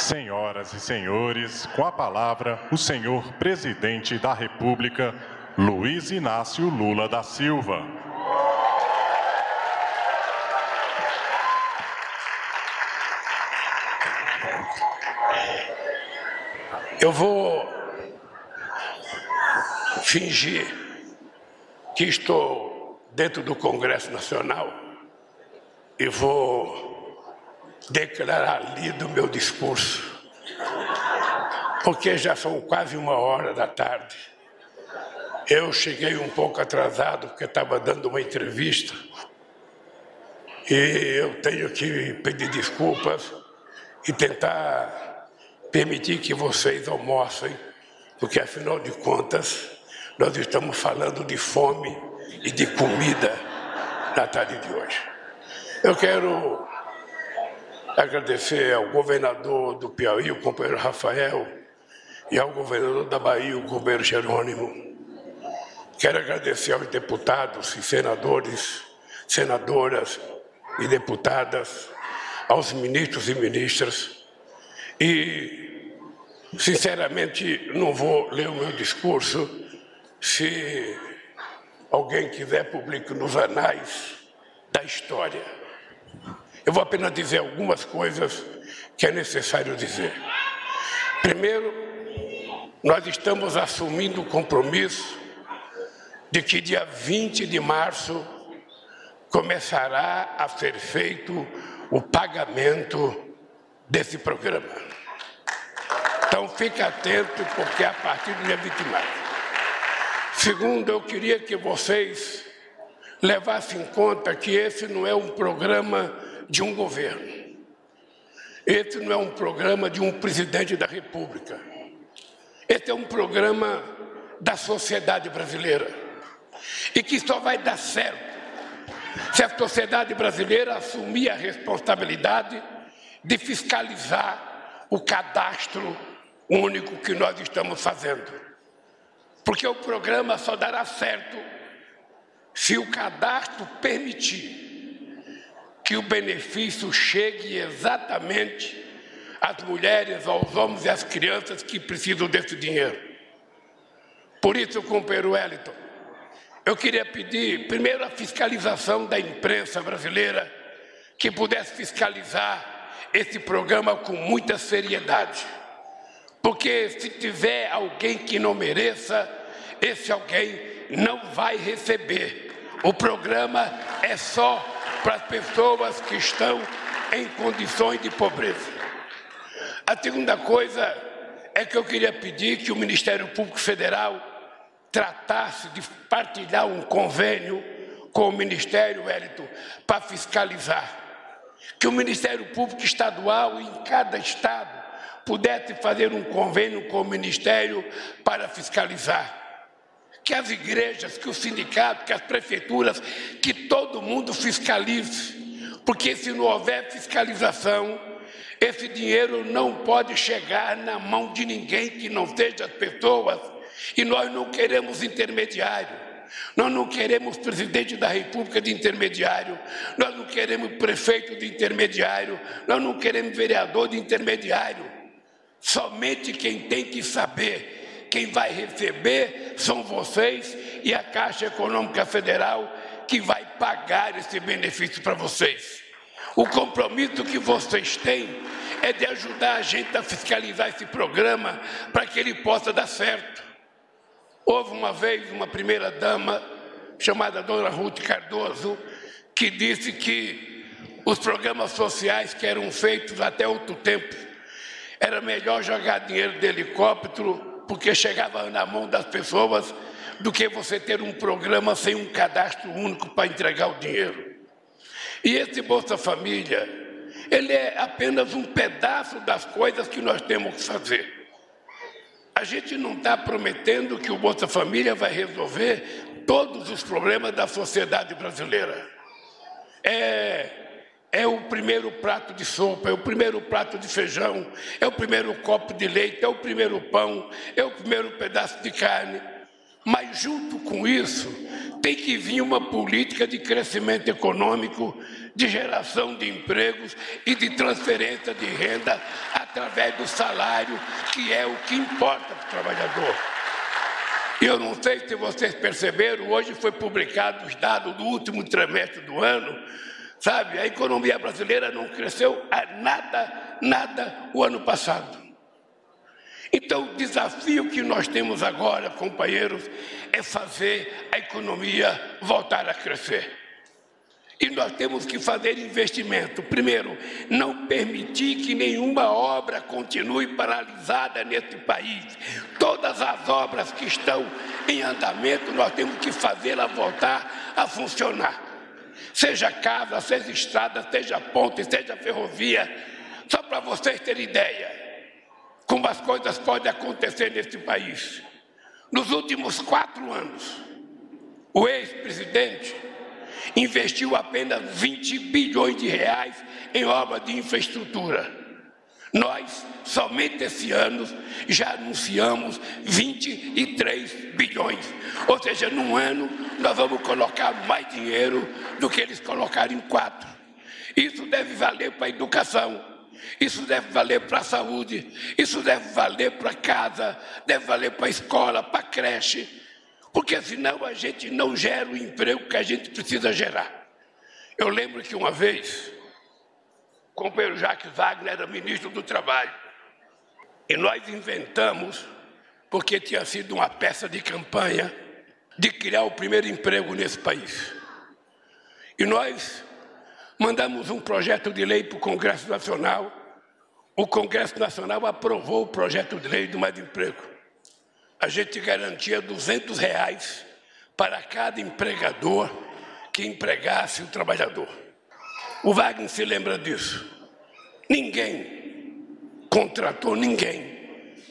Senhoras e senhores, com a palavra, o senhor presidente da República, Luiz Inácio Lula da Silva. Eu vou fingir que estou dentro do Congresso Nacional e vou declarar lido meu discurso, porque já são quase uma hora da tarde. Eu cheguei um pouco atrasado porque estava dando uma entrevista e eu tenho que pedir desculpas e tentar permitir que vocês almocem, porque afinal de contas nós estamos falando de fome e de comida na tarde de hoje. Eu quero agradecer ao governador do Piauí, o companheiro Rafael, e ao governador da Bahia, o companheiro Jerônimo. Quero agradecer aos deputados e senadores, senadoras e deputadas, aos ministros e ministras, e, sinceramente, não vou ler o meu discurso. Se alguém quiser, publique nos anais da história. Eu vou apenas dizer algumas coisas que é necessário dizer. Primeiro, nós estamos assumindo o compromisso de que dia 20 de março começará a ser feito o pagamento desse programa. Então fique atento, porque é a partir do dia 20 de março. Segundo, eu queria que vocês levassem em conta que esse não é um programa de um governo. Esse não é um programa de um presidente da República. Esse é um programa da sociedade brasileira. E que só vai dar certo se a sociedade brasileira assumir a responsabilidade de fiscalizar o cadastro único que nós estamos fazendo. Porque o programa só dará certo se o cadastro permitir que o benefício chegue exatamente às mulheres, aos homens e às crianças que precisam desse dinheiro. Por isso, companheiro Wellington, eu queria pedir, primeiro, a fiscalização da imprensa brasileira, que pudesse fiscalizar esse programa com muita seriedade. Porque se tiver alguém que não mereça, esse alguém não vai receber. O programa é só para as pessoas que estão em condições de pobreza. A segunda coisa é que eu queria pedir que o Ministério Público Federal tratasse de partilhar um convênio com o Ministério Wellington para fiscalizar que o Ministério Público Estadual em cada estado pudesse fazer um convênio com o Ministério para fiscalizar. Que as igrejas, que os sindicatos, que as prefeituras, que todo mundo fiscalize. Porque se não houver fiscalização, esse dinheiro não pode chegar na mão de ninguém que não seja as pessoas. E nós não queremos intermediário. Nós não queremos presidente da República de intermediário, nós não queremos prefeito de intermediário, nós não queremos vereador de intermediário. Somente quem tem que saber quem vai receber são vocês e a Caixa Econômica Federal que vai pagar esse benefício para vocês. O compromisso que vocês têm é de ajudar a gente a fiscalizar esse programa para que ele possa dar certo. Houve uma vez uma primeira-dama, chamada Dona Ruth Cardoso, que disse que os programas sociais que eram feitos até outro tempo, era melhor jogar dinheiro de helicóptero, porque chegava na mão das pessoas, do que você ter um programa sem um cadastro único para entregar o dinheiro. E esse Bolsa Família, ele é apenas um pedaço das coisas que nós temos que fazer. A gente não está prometendo que o Bolsa Família vai resolver todos os problemas da sociedade brasileira. É, é o primeiro prato de sopa, é o primeiro prato de feijão, é o primeiro copo de leite, é o primeiro pão, é o primeiro pedaço de carne. Mas junto com isso, tem que vir uma política de crescimento econômico, de geração de empregos e de transferência de renda através do salário, que é o que importa para o trabalhador. Eu não sei se vocês perceberam, hoje foi publicado os dados do último trimestre do ano, sabe? A economia brasileira não cresceu a nada, nada o ano passado. Então, o desafio que nós temos agora, companheiros, é fazer a economia voltar a crescer. E nós temos que fazer investimento. Primeiro, não permitir que nenhuma obra continue paralisada nesse país. Todas as obras que estão em andamento, nós temos que fazê-la voltar a funcionar. Seja casa, seja estrada, seja ponte, seja ferrovia. Só para vocês terem ideia, como as coisas podem acontecer nesse país. Nos últimos quatro anos, o ex-presidente investiu apenas 20 bilhões de reais em obras de infraestrutura. Nós, somente esse ano, já anunciamos 23 bilhões. Ou seja, num ano, nós vamos colocar mais dinheiro do que eles colocaram em quatro. Isso deve valer para a educação, isso deve valer para a saúde, isso deve valer para casa, deve valer para a escola, para a creche porque senão a gente não gera o emprego que a gente precisa gerar. Eu lembro que uma vez, o companheiro Jacques Wagner era ministro do Trabalho, e nós inventamos, porque tinha sido uma peça de campanha, de criar o primeiro emprego nesse país. E nós mandamos um projeto de lei para o Congresso Nacional. O Congresso Nacional aprovou o projeto de lei do mais emprego a gente garantia 200 reais para cada empregador que empregasse o trabalhador. O Wagner se lembra disso. Ninguém contratou ninguém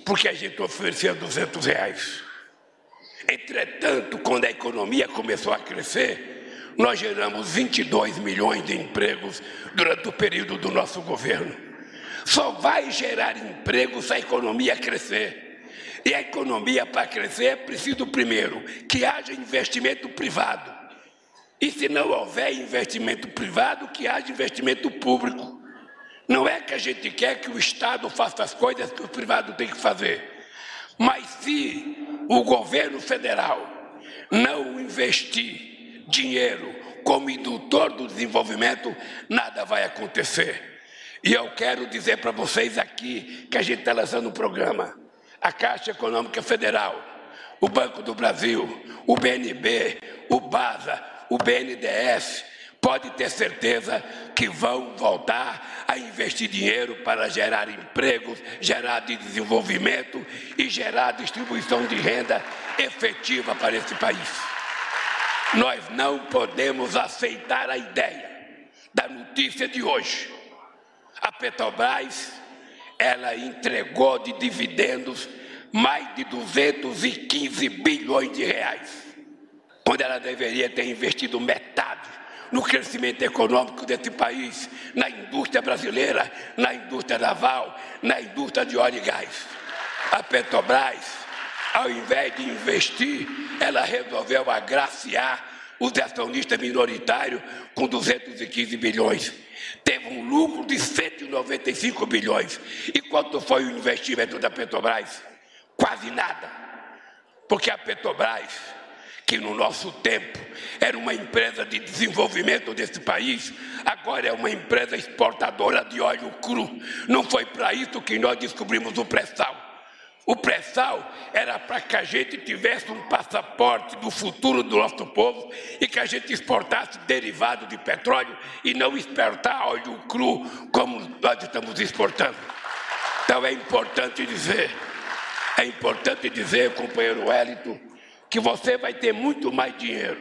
porque a gente oferecia 200 reais. Entretanto, quando a economia começou a crescer, nós geramos 22 milhões de empregos durante o período do nosso governo. Só vai gerar emprego se a economia crescer. E a economia, para crescer, é preciso, primeiro, que haja investimento privado. E se não houver investimento privado, que haja investimento público. Não é que a gente quer que o Estado faça as coisas que o privado tem que fazer. Mas se o governo federal não investir dinheiro como indutor do desenvolvimento, nada vai acontecer. E eu quero dizer para vocês aqui que a gente está lançando um programa a Caixa Econômica Federal, o Banco do Brasil, o BNB, o BASA, o BNDES, pode ter certeza que vão voltar a investir dinheiro para gerar empregos, gerar desenvolvimento e gerar distribuição de renda efetiva para esse país. Nós não podemos aceitar a ideia da notícia de hoje. A Petrobras ela entregou de dividendos mais de 215 bilhões de reais, quando ela deveria ter investido metade no crescimento econômico desse país, na indústria brasileira, na indústria naval, na indústria de óleo e gás. A Petrobras, ao invés de investir, ela resolveu agraciar os acionistas minoritários com 215 bilhões teve um lucro de 195 bilhões. E quanto foi o investimento da Petrobras? Quase nada. Porque a Petrobras, que no nosso tempo era uma empresa de desenvolvimento desse país, agora é uma empresa exportadora de óleo cru. Não foi para isso que nós descobrimos o pré-sal. O pré-sal era para que a gente tivesse um passaporte do futuro do nosso povo e que a gente exportasse derivado de petróleo e não exportar óleo cru como nós estamos exportando. Então é importante dizer, é importante dizer, companheiro Wellington, que você vai ter muito mais dinheiro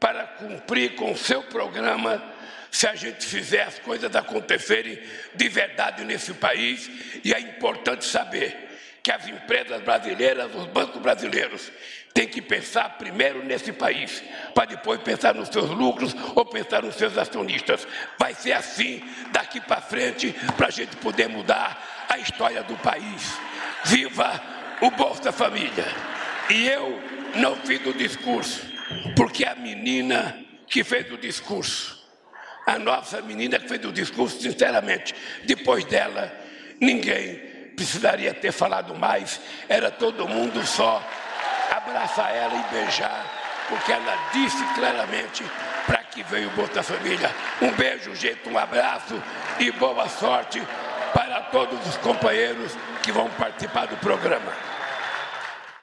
para cumprir com o seu programa se a gente fizer as coisas acontecerem de verdade nesse país. E é importante saber que as empresas brasileiras, os bancos brasileiros, têm que pensar primeiro nesse país, para depois pensar nos seus lucros ou pensar nos seus acionistas. Vai ser assim daqui para frente, para a gente poder mudar a história do país. Viva o Bolsa Família! E eu não fiz o discurso, porque a menina que fez o discurso, a nossa menina que fez o discurso, sinceramente, depois dela, ninguém precisaria ter falado mais, era todo mundo só abraçar ela e beijar, porque ela disse claramente para que veio Bolsa Família. Um beijo, gente, um abraço e boa sorte para todos os companheiros que vão participar do programa.